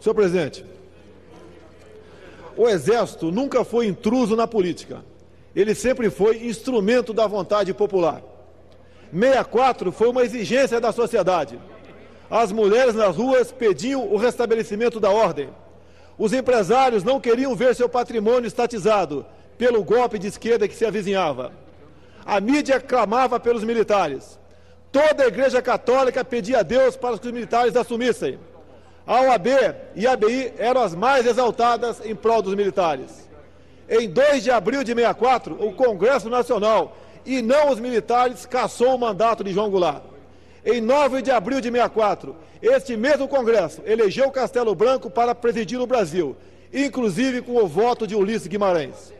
Senhor presidente, o Exército nunca foi intruso na política. Ele sempre foi instrumento da vontade popular. 64 foi uma exigência da sociedade. As mulheres nas ruas pediam o restabelecimento da ordem. Os empresários não queriam ver seu patrimônio estatizado pelo golpe de esquerda que se avizinhava. A mídia clamava pelos militares. Toda a Igreja Católica pedia a Deus para que os militares assumissem. A OAB e a ABI eram as mais exaltadas em prol dos militares. Em 2 de abril de 64, o Congresso Nacional e não os militares cassou o mandato de João Goulart. Em 9 de abril de 64, este mesmo Congresso elegeu Castelo Branco para presidir o Brasil, inclusive com o voto de Ulisses Guimarães.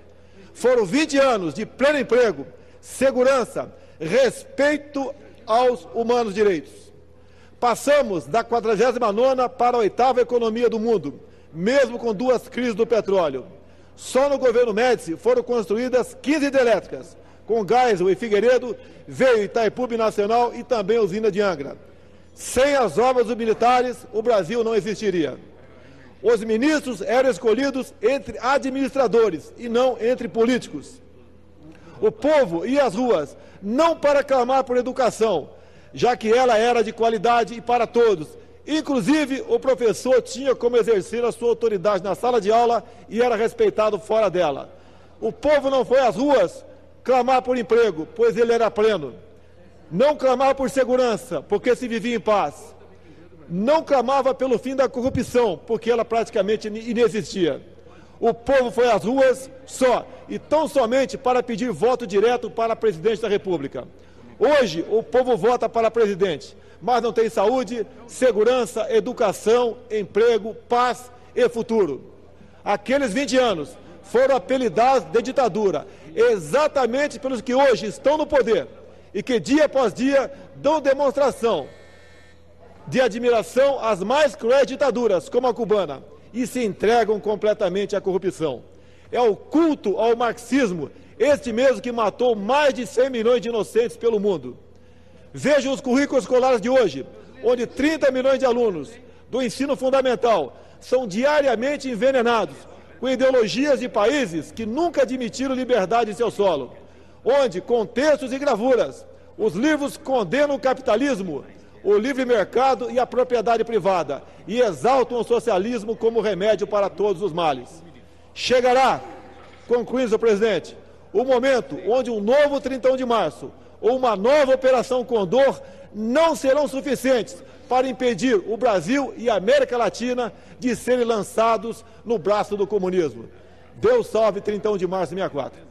Foram 20 anos de pleno emprego, segurança, respeito aos humanos direitos. Passamos da 49 para a oitava economia do mundo, mesmo com duas crises do petróleo. Só no governo Médici foram construídas 15 hidrelétricas. Com Geisel e Figueiredo veio Itaipu Nacional e também a usina de Angra. Sem as obras dos militares, o Brasil não existiria. Os ministros eram escolhidos entre administradores e não entre políticos. O povo ia às ruas não para clamar por educação, já que ela era de qualidade e para todos, Inclusive, o professor tinha como exercer a sua autoridade na sala de aula e era respeitado fora dela. O povo não foi às ruas clamar por emprego, pois ele era pleno. Não clamar por segurança, porque se vivia em paz. Não clamava pelo fim da corrupção, porque ela praticamente inexistia. O povo foi às ruas só, e tão somente para pedir voto direto para presidente da República. Hoje, o povo vota para presidente mas não tem saúde, segurança, educação, emprego, paz e futuro. Aqueles 20 anos foram apelidados de ditadura, exatamente pelos que hoje estão no poder e que dia após dia dão demonstração de admiração às mais cruéis ditaduras, como a cubana, e se entregam completamente à corrupção. É o culto ao marxismo, este mesmo que matou mais de 100 milhões de inocentes pelo mundo. Vejam os currículos escolares de hoje, onde 30 milhões de alunos do ensino fundamental são diariamente envenenados com ideologias de países que nunca admitiram liberdade em seu solo, onde, com textos e gravuras, os livros condenam o capitalismo, o livre mercado e a propriedade privada e exaltam o socialismo como remédio para todos os males. Chegará, concluindo, presidente, o momento onde um novo 31 de março ou uma nova Operação Condor não serão suficientes para impedir o Brasil e a América Latina de serem lançados no braço do comunismo. Deus salve 31 de março de 64.